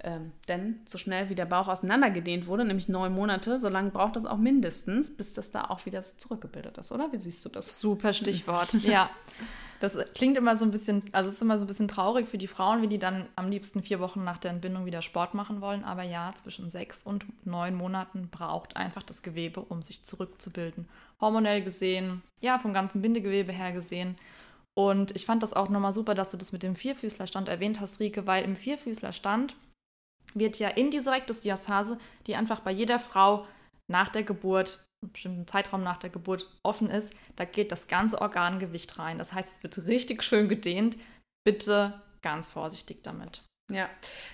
Ähm, denn so schnell wie der Bauch auseinandergedehnt wurde, nämlich neun Monate, so lange braucht das auch mindestens, bis das da auch wieder so zurückgebildet ist, oder? Wie siehst du das? Super Stichwort. [laughs] ja. Das klingt immer so ein bisschen, also es ist immer so ein bisschen traurig für die Frauen, wie die dann am liebsten vier Wochen nach der Entbindung wieder Sport machen wollen. Aber ja, zwischen sechs und neun Monaten braucht einfach das Gewebe, um sich zurückzubilden. Hormonell gesehen, ja, vom ganzen Bindegewebe her gesehen. Und ich fand das auch nochmal super, dass du das mit dem Vierfüßlerstand erwähnt hast, Rike, weil im Vierfüßlerstand wird ja in diese Rektusdiastase, die einfach bei jeder Frau nach der Geburt, einen bestimmten Zeitraum nach der Geburt offen ist, da geht das ganze Organgewicht rein. Das heißt, es wird richtig schön gedehnt. Bitte ganz vorsichtig damit. Ja,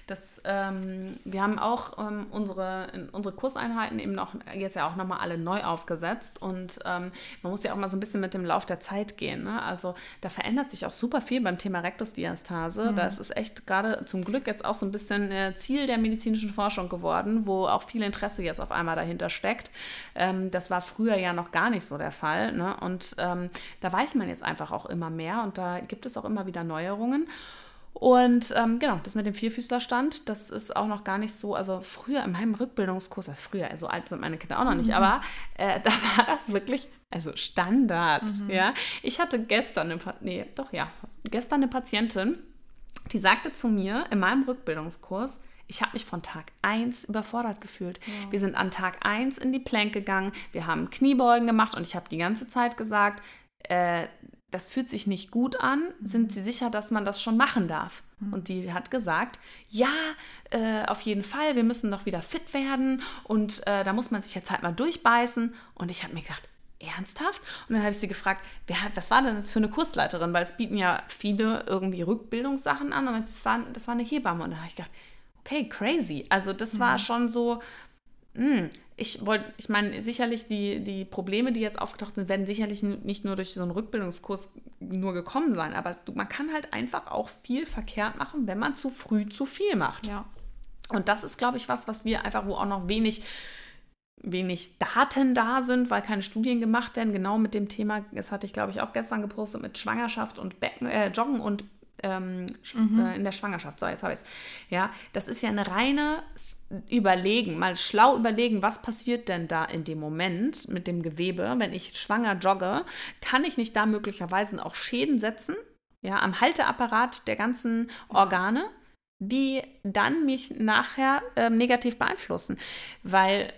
das, ähm, wir haben auch ähm, unsere, unsere Kurseinheiten eben noch jetzt ja auch nochmal alle neu aufgesetzt und ähm, man muss ja auch mal so ein bisschen mit dem Lauf der Zeit gehen. Ne? Also da verändert sich auch super viel beim Thema Rektusdiastase. Mhm. Da ist echt gerade zum Glück jetzt auch so ein bisschen äh, Ziel der medizinischen Forschung geworden, wo auch viel Interesse jetzt auf einmal dahinter steckt. Ähm, das war früher ja noch gar nicht so der Fall. Ne? Und ähm, da weiß man jetzt einfach auch immer mehr und da gibt es auch immer wieder Neuerungen. Und ähm, genau, das mit dem Vierfüßlerstand, das ist auch noch gar nicht so, also früher in meinem Rückbildungskurs, also früher, so alt sind meine Kinder auch noch nicht, mhm. aber äh, da [laughs] war das wirklich, also Standard, mhm. ja. Ich hatte gestern eine, nee, doch ja, gestern eine Patientin, die sagte zu mir in meinem Rückbildungskurs, ich habe mich von Tag 1 überfordert gefühlt. Ja. Wir sind an Tag 1 in die Plank gegangen, wir haben Kniebeugen gemacht und ich habe die ganze Zeit gesagt, äh, das fühlt sich nicht gut an, sind Sie sicher, dass man das schon machen darf? Mhm. Und die hat gesagt, ja, äh, auf jeden Fall, wir müssen doch wieder fit werden und äh, da muss man sich jetzt halt mal durchbeißen. Und ich habe mir gedacht, ernsthaft? Und dann habe ich sie gefragt, wer hat, was war denn das für eine Kursleiterin? Weil es bieten ja viele irgendwie Rückbildungssachen an und das war, das war eine Hebamme. Und dann habe ich gedacht, okay, crazy. Also das war schon so, hm, ich wollte, ich meine, sicherlich die, die Probleme, die jetzt aufgetaucht sind, werden sicherlich nicht nur durch so einen Rückbildungskurs nur gekommen sein, aber man kann halt einfach auch viel verkehrt machen, wenn man zu früh zu viel macht. Ja. Und das ist, glaube ich, was, was wir einfach, wo auch noch wenig wenig Daten da sind, weil keine Studien gemacht werden, genau mit dem Thema, das hatte ich glaube ich auch gestern gepostet, mit Schwangerschaft und Becken, äh, Joggen und ähm, mhm. äh, in der Schwangerschaft. So, jetzt habe ich es. Ja, das ist ja eine reine Überlegen, mal schlau überlegen, was passiert denn da in dem Moment mit dem Gewebe, wenn ich schwanger jogge, kann ich nicht da möglicherweise auch Schäden setzen, ja, am Halteapparat der ganzen Organe, die dann mich nachher äh, negativ beeinflussen, weil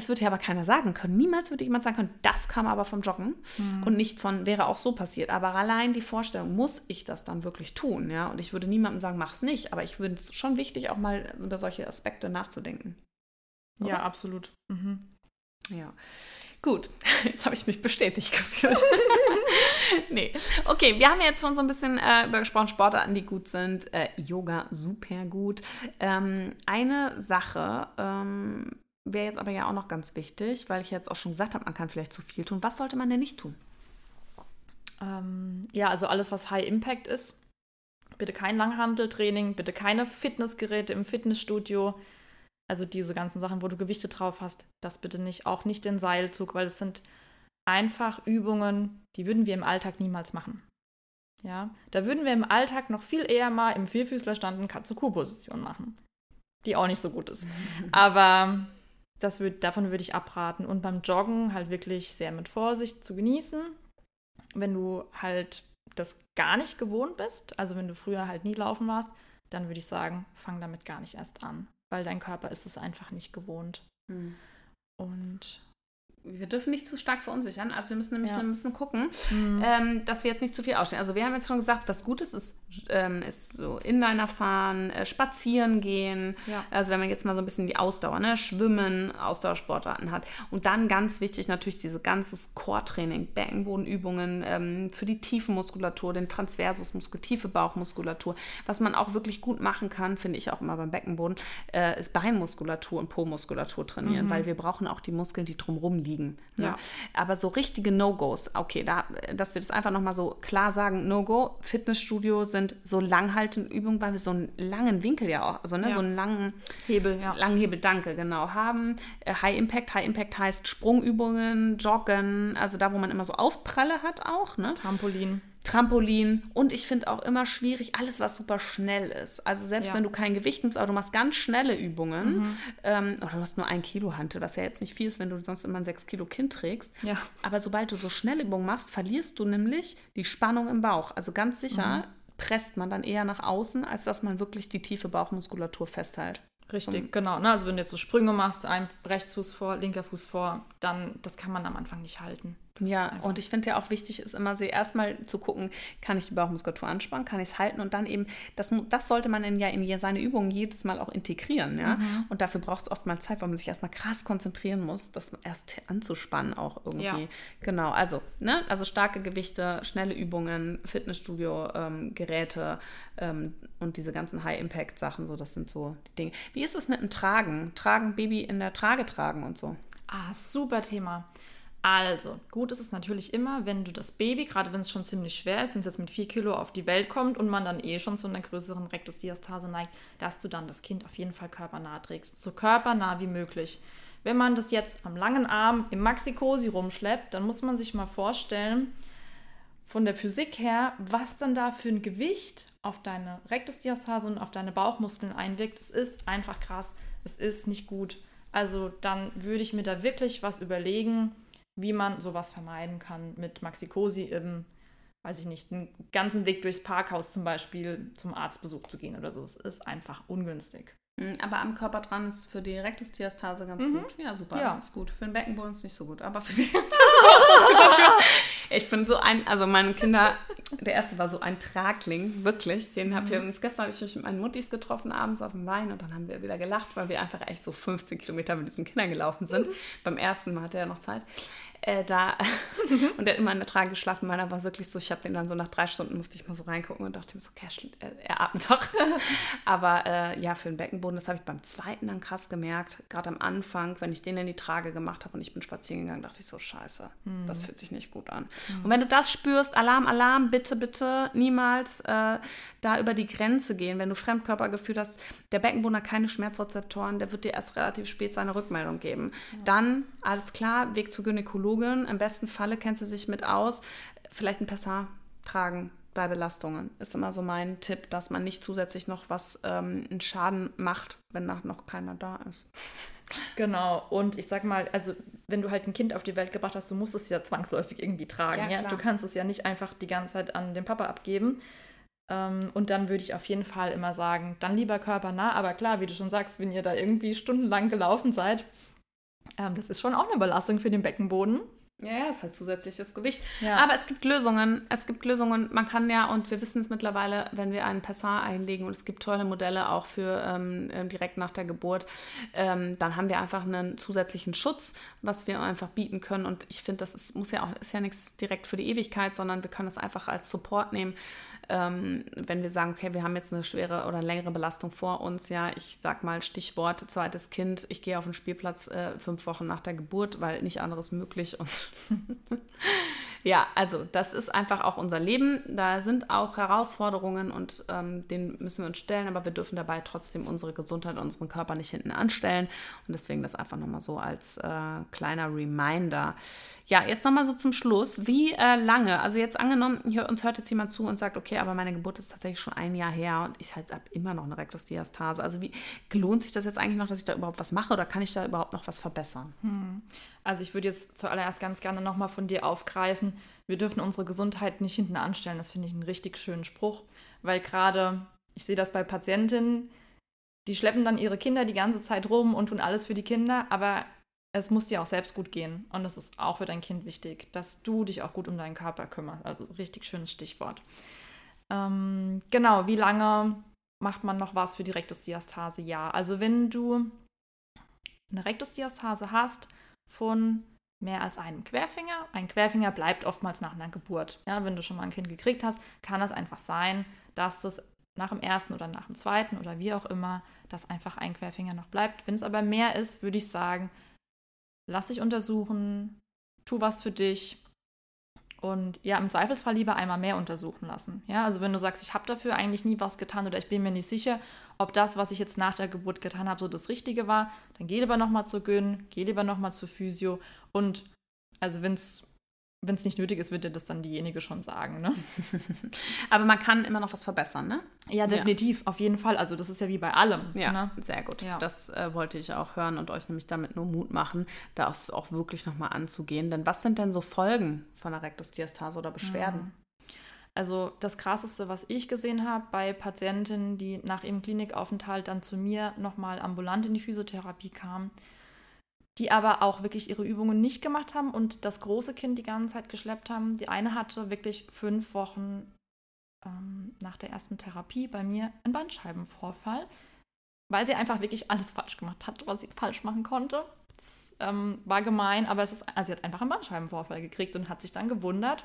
es wird ja aber keiner sagen können. Niemals würde jemand sagen können, das kam aber vom Joggen mhm. und nicht von, wäre auch so passiert. Aber allein die Vorstellung, muss ich das dann wirklich tun? Ja? Und ich würde niemandem sagen, mach es nicht. Aber ich finde es schon wichtig, auch mal über solche Aspekte nachzudenken. Oder? Ja, absolut. Mhm. Ja. Gut, [laughs] jetzt habe ich mich bestätigt gefühlt. [laughs] nee. Okay, wir haben jetzt schon so ein bisschen äh, über gesprochen, Sportarten, die gut sind. Äh, Yoga, super gut. Ähm, eine Sache, ähm, wäre jetzt aber ja auch noch ganz wichtig, weil ich jetzt auch schon gesagt habe, man kann vielleicht zu viel tun. Was sollte man denn nicht tun? Ähm, ja, also alles, was High Impact ist. Bitte kein Langhandeltraining, bitte keine Fitnessgeräte im Fitnessstudio. Also diese ganzen Sachen, wo du Gewichte drauf hast, das bitte nicht. Auch nicht den Seilzug, weil es sind einfach Übungen, die würden wir im Alltag niemals machen. Ja, da würden wir im Alltag noch viel eher mal im Vierfüßlerstand eine Katze-Kuh-Position machen. Die auch nicht so gut ist. [laughs] Aber das würd, davon würde ich abraten. Und beim Joggen halt wirklich sehr mit Vorsicht zu genießen. Wenn du halt das gar nicht gewohnt bist, also wenn du früher halt nie laufen warst, dann würde ich sagen, fang damit gar nicht erst an, weil dein Körper ist es einfach nicht gewohnt. Mhm. Und wir dürfen nicht zu stark verunsichern. Also wir müssen nämlich ja. müssen gucken, mhm. ähm, dass wir jetzt nicht zu viel ausstehen. Also wir haben jetzt schon gesagt, was Gutes ist, ähm, ist so Inliner fahren, äh, spazieren gehen. Ja. Also wenn man jetzt mal so ein bisschen die Ausdauer, ne, Schwimmen, Ausdauersportarten hat. Und dann ganz wichtig natürlich diese ganze Core-Training, Beckenbodenübungen ähm, für die Tiefenmuskulatur, den Transversusmuskel, tiefe Bauchmuskulatur. Was man auch wirklich gut machen kann, finde ich auch immer beim Beckenboden, äh, ist Beinmuskulatur und Po-Muskulatur trainieren, mhm. weil wir brauchen auch die Muskeln, die drumherum liegen liegen. Ne? Ja. Aber so richtige No-Gos, okay, da, dass wir das einfach nochmal so klar sagen, No-Go, Fitnessstudio sind so langhaltende Übungen, weil wir so einen langen Winkel ja auch, also ne, Ja. so einen langen, Hebel, ja. langen Hebel, danke, genau, haben. Äh, High Impact, High Impact heißt Sprungübungen, Joggen, also da, wo man immer so Aufpralle hat auch, ne? Trampolin. Trampolin und ich finde auch immer schwierig, alles, was super schnell ist. Also selbst Ja. Mhm. wenn du kein Gewicht nimmst, aber du machst ganz schnelle Übungen ähm, oder du hast nur ein Kilo Hantel, was ja jetzt nicht viel ist, wenn du sonst immer ein 6 Kilo Kind trägst. Ja. Aber sobald du so schnelle Übungen machst, verlierst du nämlich die Spannung im Bauch. Also ganz sicher Mhm. presst man dann eher nach außen, als dass man wirklich die tiefe Bauchmuskulatur festhält. Richtig, genau. Ne? Also wenn du jetzt so Sprünge machst, ein Rechtsfuß vor, linker Fuß vor, dann das kann man am Anfang nicht halten. Ja, und ich finde ja auch wichtig ist immer, sie erstmal zu gucken, kann ich die Bauchmuskulatur anspannen, kann ich es halten und dann eben, das, das sollte man in, ja in seine Übungen jedes Mal auch integrieren, ja. Mhm. Und dafür braucht es oftmals Zeit, weil man sich erstmal krass konzentrieren muss, das erst anzuspannen auch irgendwie. Ja. Genau, also, ne, also starke Gewichte, schnelle Übungen, Fitnessstudio, ähm, Geräte ähm, und diese ganzen High-Impact-Sachen, so, das sind so die Dinge. Wie ist es mit dem Tragen? Tragen, Baby in der Trage tragen und so? Ah, super Thema. Also, gut ist es natürlich immer, wenn du das Baby, gerade wenn es schon ziemlich schwer ist, wenn es jetzt mit vier Kilo auf die Welt kommt und man dann eh schon zu einer größeren Rektusdiastase neigt, dass du dann das Kind auf jeden Fall körpernah trägst. So körpernah wie möglich. Wenn man das jetzt am langen Arm im Maxi-Cosi rumschleppt, dann muss man sich mal vorstellen, von der Physik her, was dann da für ein Gewicht auf deine Rektusdiastase und auf deine Bauchmuskeln einwirkt. Es ist einfach krass. Es ist nicht gut. Also dann würde ich mir da wirklich was überlegen, wie man sowas vermeiden kann mit Maxi-Cosi im, weiß ich nicht, einen ganzen Weg durchs Parkhaus zum Beispiel zum Arztbesuch zu gehen oder so. Es ist einfach ungünstig. Mm, Aber am Körper dran ist für die Rektusdiastase ganz gut. Ja, super, Ja. das ist gut. Für den Beckenboden ist nicht so gut, aber für die. [laughs] Ich bin so ein, also meine Kinder, der erste war so ein Tragling, wirklich. Den haben wir uns gestern ich mich mit meinen Muttis getroffen, abends auf dem Wein und dann haben wir wieder gelacht, weil wir einfach echt so 15 Kilometer mit diesen Kindern gelaufen sind. Beim ersten Mal hatte er noch Zeit. Äh, da und der hat immer in der Trage geschlafen. Meiner war wirklich so, ich habe den dann so nach drei Stunden musste ich mal so reingucken und dachte mir so, okay, er, schl- er, atmet doch. [laughs] Aber äh, ja, für den Beckenboden, das habe ich beim zweiten dann krass gemerkt. Gerade am Anfang, wenn ich den in die Trage gemacht habe und ich bin spazieren gegangen, dachte ich so, scheiße, das fühlt sich nicht gut an. Und wenn du das spürst, Alarm, Alarm, bitte, bitte niemals äh, da über die Grenze gehen. Wenn du Fremdkörpergefühl hast, der Beckenboden hat keine Schmerzrezeptoren, der wird dir erst relativ spät seine Rückmeldung geben. Dann, alles klar, Weg zur Gynäkologin. Im besten Falle kennst du sich mit aus. Vielleicht ein Pessar tragen bei Belastungen. Ist immer so mein Tipp, dass man nicht zusätzlich noch was, ähm, einen Schaden macht, wenn nach noch keiner da ist. Genau, und ich sag mal, also wenn du halt ein Kind auf die Welt gebracht hast, du musst es ja zwangsläufig irgendwie tragen. Ja, Ja. Du kannst es ja nicht einfach die ganze Zeit an den Papa abgeben. Ähm, und dann würde ich auf jeden Fall immer sagen, dann lieber körpernah, aber klar, wie du schon sagst, wenn ihr da irgendwie stundenlang gelaufen seid, ähm, das ist schon auch eine Belastung für den Beckenboden. Ja, ist halt zusätzliches Gewicht. Ja. Aber es gibt Lösungen. Es gibt Lösungen. Man kann ja, und wir wissen es mittlerweile, wenn wir einen Passat einlegen, und es gibt tolle Modelle auch für ähm, äh, direkt nach der Geburt, ähm, dann haben wir einfach einen zusätzlichen Schutz, was wir einfach bieten können. Und ich finde, das ist, muss ja auch, ist ja nichts direkt für die Ewigkeit, sondern wir können das einfach als Support nehmen. Ähm, wenn wir sagen, okay, wir haben jetzt eine schwere oder längere Belastung vor uns, ja, ich sag mal Stichwort zweites Kind, ich gehe auf den Spielplatz äh, fünf Wochen nach der Geburt, weil nicht anderes möglich und [laughs] [laughs] ja, also das ist einfach auch unser Leben. Da sind auch Herausforderungen und ähm, denen müssen wir uns stellen, aber wir dürfen dabei trotzdem unsere Gesundheit, unseren Körper nicht hinten anstellen. Und deswegen das einfach nochmal so als äh, kleiner Reminder. Ja, jetzt nochmal so zum Schluss. Wie äh, lange? Also jetzt angenommen, hier, uns hört jetzt jemand zu und sagt, okay, aber meine Geburt ist tatsächlich schon ein Jahr her und ich halt habe immer noch eine Rektusdiastase. Also wie lohnt sich das jetzt eigentlich noch, dass ich da überhaupt was mache oder kann ich da überhaupt noch was verbessern? Also ich würde jetzt zuallererst ganz gerne nochmal von dir aufgreifen, wir dürfen unsere Gesundheit nicht hinten anstellen. Das finde ich einen richtig schönen Spruch, weil gerade, ich sehe das bei Patientinnen, die schleppen dann ihre Kinder die ganze Zeit rum und tun alles für die Kinder, aber es muss dir auch selbst gut gehen. Und das ist auch für dein Kind wichtig, dass du dich auch gut um deinen Körper kümmerst. Also richtig schönes Stichwort. Ähm, genau, wie lange macht man noch was für die Rektusdiastase? Ja, also wenn du eine Rektusdiastase hast von mehr als einem Querfinger, ein Querfinger bleibt oftmals nach einer Geburt. Ja, wenn du schon mal ein Kind gekriegt hast, kann es einfach sein, dass das nach dem ersten oder nach dem zweiten oder wie auch immer, dass einfach ein Querfinger noch bleibt. Wenn es aber mehr ist, würde ich sagen, lass dich untersuchen, tu was für dich und ja, im Zweifelsfall lieber einmal mehr untersuchen lassen. Ja, also wenn du sagst, ich habe dafür eigentlich nie was getan oder ich bin mir nicht sicher, ob das, was ich jetzt nach der Geburt getan habe, so das Richtige war, dann geh lieber nochmal zur Gyn, geh lieber nochmal zur Physio und also wenn es wenn es nicht nötig ist, wird dir das dann diejenige schon sagen. Ne? [laughs] Aber man kann immer noch was verbessern, ne? Ja, definitiv, ja. auf jeden Fall. Also das ist ja wie bei allem. Ja, ne? sehr gut. Ja. Das äh, wollte ich auch hören und euch nämlich damit nur Mut machen, da auch, auch wirklich nochmal anzugehen. Denn was sind denn so Folgen von der Rektusdiastase oder Beschwerden? Mhm. Also das Krasseste, was ich gesehen habe bei Patientinnen, die nach ihrem Klinikaufenthalt dann zu mir nochmal ambulant in die Physiotherapie kamen, die aber auch wirklich ihre Übungen nicht gemacht haben und das große Kind die ganze Zeit geschleppt haben. Die eine hatte wirklich fünf Wochen ähm, nach der ersten Therapie bei mir einen Bandscheibenvorfall, weil sie einfach wirklich alles falsch gemacht hat, was sie falsch machen konnte. Das ähm, war gemein, aber es ist, also sie hat einfach einen Bandscheibenvorfall gekriegt und hat sich dann gewundert.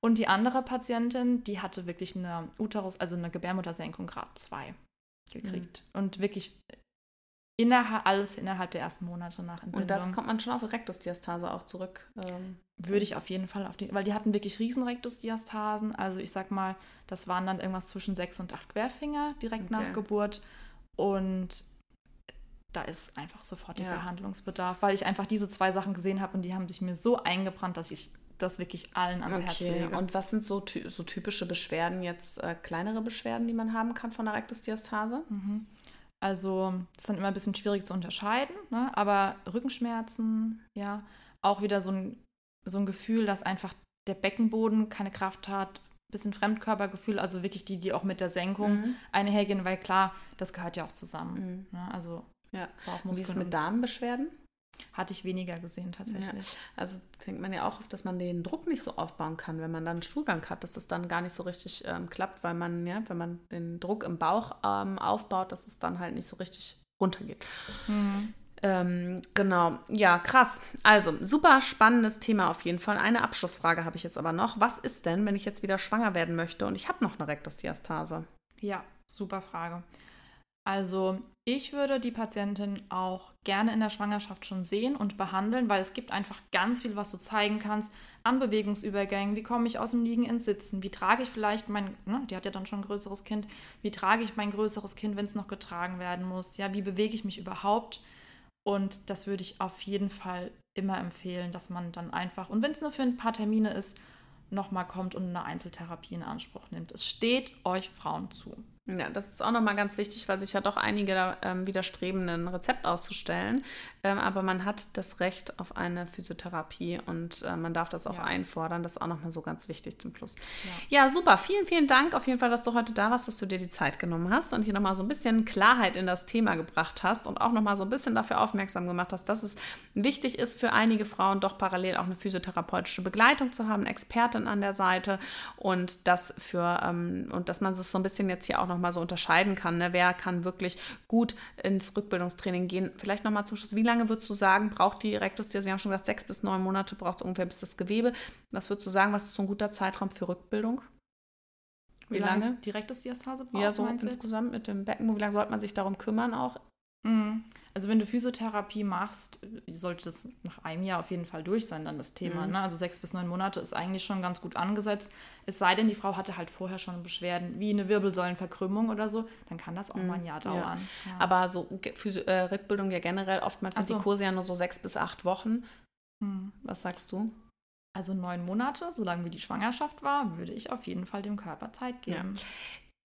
Und die andere Patientin, die hatte wirklich eine Uterus, also eine Gebärmuttersenkung Grad 2 gekriegt. Mhm. Und wirklich Innerhalb, alles innerhalb der ersten Monate nach Entbindung. Und das kommt man schon auf Rektusdiastase auch zurück. Ähm. Würde ich auf jeden Fall auf die, weil die hatten wirklich riesen Rektusdiastasen. Also ich sag mal, das waren dann irgendwas zwischen sechs und acht Querfinger direkt okay. nach Geburt. Und da ist einfach sofortiger ja. Handlungsbedarf, weil ich einfach diese zwei Sachen gesehen habe und die haben sich mir so eingebrannt, dass ich das wirklich allen ans okay. Herz lege. Und was sind so, so typische Beschwerden jetzt, äh, kleinere Beschwerden, die man haben kann von der Rektusdiastase? Mhm. Also das ist dann immer ein bisschen schwierig zu unterscheiden, ne? aber Rückenschmerzen, ja, auch wieder so ein, so ein Gefühl, dass einfach der Beckenboden keine Kraft hat, bisschen Fremdkörpergefühl, also wirklich die, die auch mit der Senkung mhm. einhergehen, weil klar, das gehört ja auch zusammen. Mhm. Ne? Also ja. Wie ist es mit Darmbeschwerden? Hatte ich weniger gesehen tatsächlich. Ja, also denkt man ja auch oft, dass man den Druck nicht so aufbauen kann, wenn man dann einen Stuhlgang hat, dass das dann gar nicht so richtig ähm, klappt, weil man, ja, wenn man den Druck im Bauch ähm, aufbaut, dass es dann halt nicht so richtig runtergeht. Mhm. Ähm, genau, ja, krass. Also, super spannendes Thema auf jeden Fall. Eine Abschlussfrage habe ich jetzt aber noch. Was ist denn, wenn ich jetzt wieder schwanger werden möchte und ich habe noch eine Rektusdiastase? Ja, super Frage. Also ich würde die Patientin auch gerne in der Schwangerschaft schon sehen und behandeln, weil es gibt einfach ganz viel, was du zeigen kannst an Bewegungsübergängen. Wie komme ich aus dem Liegen ins Sitzen? Wie trage ich vielleicht mein, ne, die hat ja dann schon ein größeres Kind, wie trage ich mein größeres Kind, wenn es noch getragen werden muss? Ja, wie bewege ich mich überhaupt? Und das würde ich auf jeden Fall immer empfehlen, dass man dann einfach, und wenn es nur für ein paar Termine ist, nochmal kommt und eine Einzeltherapie in Anspruch nimmt. Es steht euch Frauen zu. Ja, das ist auch nochmal ganz wichtig, weil sich ja doch einige ähm, widerstreben, ein Rezept auszustellen. Ähm, aber man hat das Recht auf eine Physiotherapie und äh, man darf das auch ja. einfordern. Das ist auch nochmal so ganz wichtig zum Schluss. Ja. ja. super. Vielen, vielen Dank auf jeden Fall, dass du heute da warst, dass du dir die Zeit genommen hast und hier nochmal so ein bisschen Klarheit in das Thema gebracht hast und auch nochmal so ein bisschen dafür aufmerksam gemacht hast, dass es wichtig ist für einige Frauen doch parallel auch eine physiotherapeutische Begleitung zu haben, Expertin an der Seite und das für ähm, und dass man es so ein bisschen jetzt hier auch noch nochmal so unterscheiden kann. Ne? Wer kann wirklich gut ins Rückbildungstraining gehen? Vielleicht nochmal zum Schluss, wie lange würdest du sagen, braucht die Rektusdiastase? Wir haben schon gesagt, sechs bis neun Monate braucht es ungefähr bis das Gewebe. Was würdest du sagen, was ist so ein guter Zeitraum für Rückbildung? Wie, wie lange? Die Rektusdiastase braucht Ja, so insgesamt mit dem Becken. Wie lange sollte man sich darum kümmern auch? Mhm. Also wenn du Physiotherapie machst, sollte das nach einem Jahr auf jeden Fall durch sein, dann das Thema. Mhm. Ne? Also sechs bis neun Monate ist eigentlich schon ganz gut angesetzt. Es sei denn, die Frau hatte halt vorher schon Beschwerden, wie eine Wirbelsäulenverkrümmung oder so, dann kann das auch mhm. mal ein Jahr dauern. Ja. Ja. Aber so Physio äh, Rückbildung ja generell, oftmals sind so. die Kurse ja nur so sechs bis acht Wochen. Mhm. Was sagst du? Also neun Monate, solange wie die Schwangerschaft war, würde ich auf jeden Fall dem Körper Zeit geben. Ja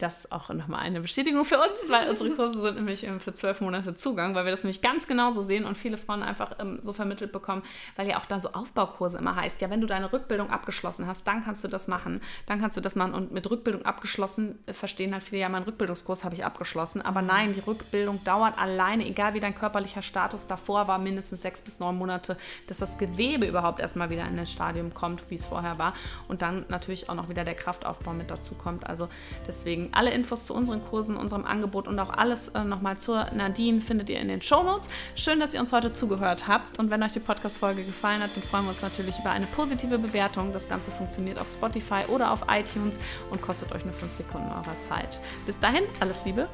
das auch nochmal eine Bestätigung für uns, weil unsere Kurse sind nämlich ähm, für zwölf Monate Zugang, weil wir das nämlich ganz genauso sehen und viele Frauen einfach ähm, so vermittelt bekommen, weil ja auch da so Aufbaukurse immer heißt, ja, wenn du deine Rückbildung abgeschlossen hast, dann kannst du das machen, dann kannst du das machen und mit Rückbildung abgeschlossen äh, verstehen halt viele, ja, meinen Rückbildungskurs habe ich abgeschlossen, aber mhm. nein, die Rückbildung dauert alleine, egal wie dein körperlicher Status davor war, mindestens sechs bis neun Monate, dass das Gewebe überhaupt erstmal wieder in das Stadium kommt, wie es vorher war und dann natürlich auch noch wieder der Kraftaufbau mit dazu kommt, also deswegen alle Infos zu unseren Kursen, unserem Angebot und auch alles äh, nochmal zur Nadine findet ihr in den Show Notes. Schön, dass ihr uns heute zugehört habt. Und wenn euch die Podcast-Folge gefallen hat, dann freuen wir uns natürlich über eine positive Bewertung. Das Ganze funktioniert auf Spotify oder auf iTunes und kostet euch nur 5 Sekunden eurer Zeit. Bis dahin, alles Liebe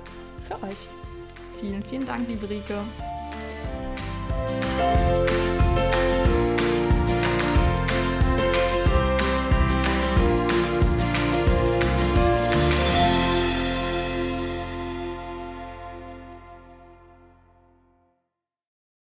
für euch. Vielen, vielen Dank, liebe Rike.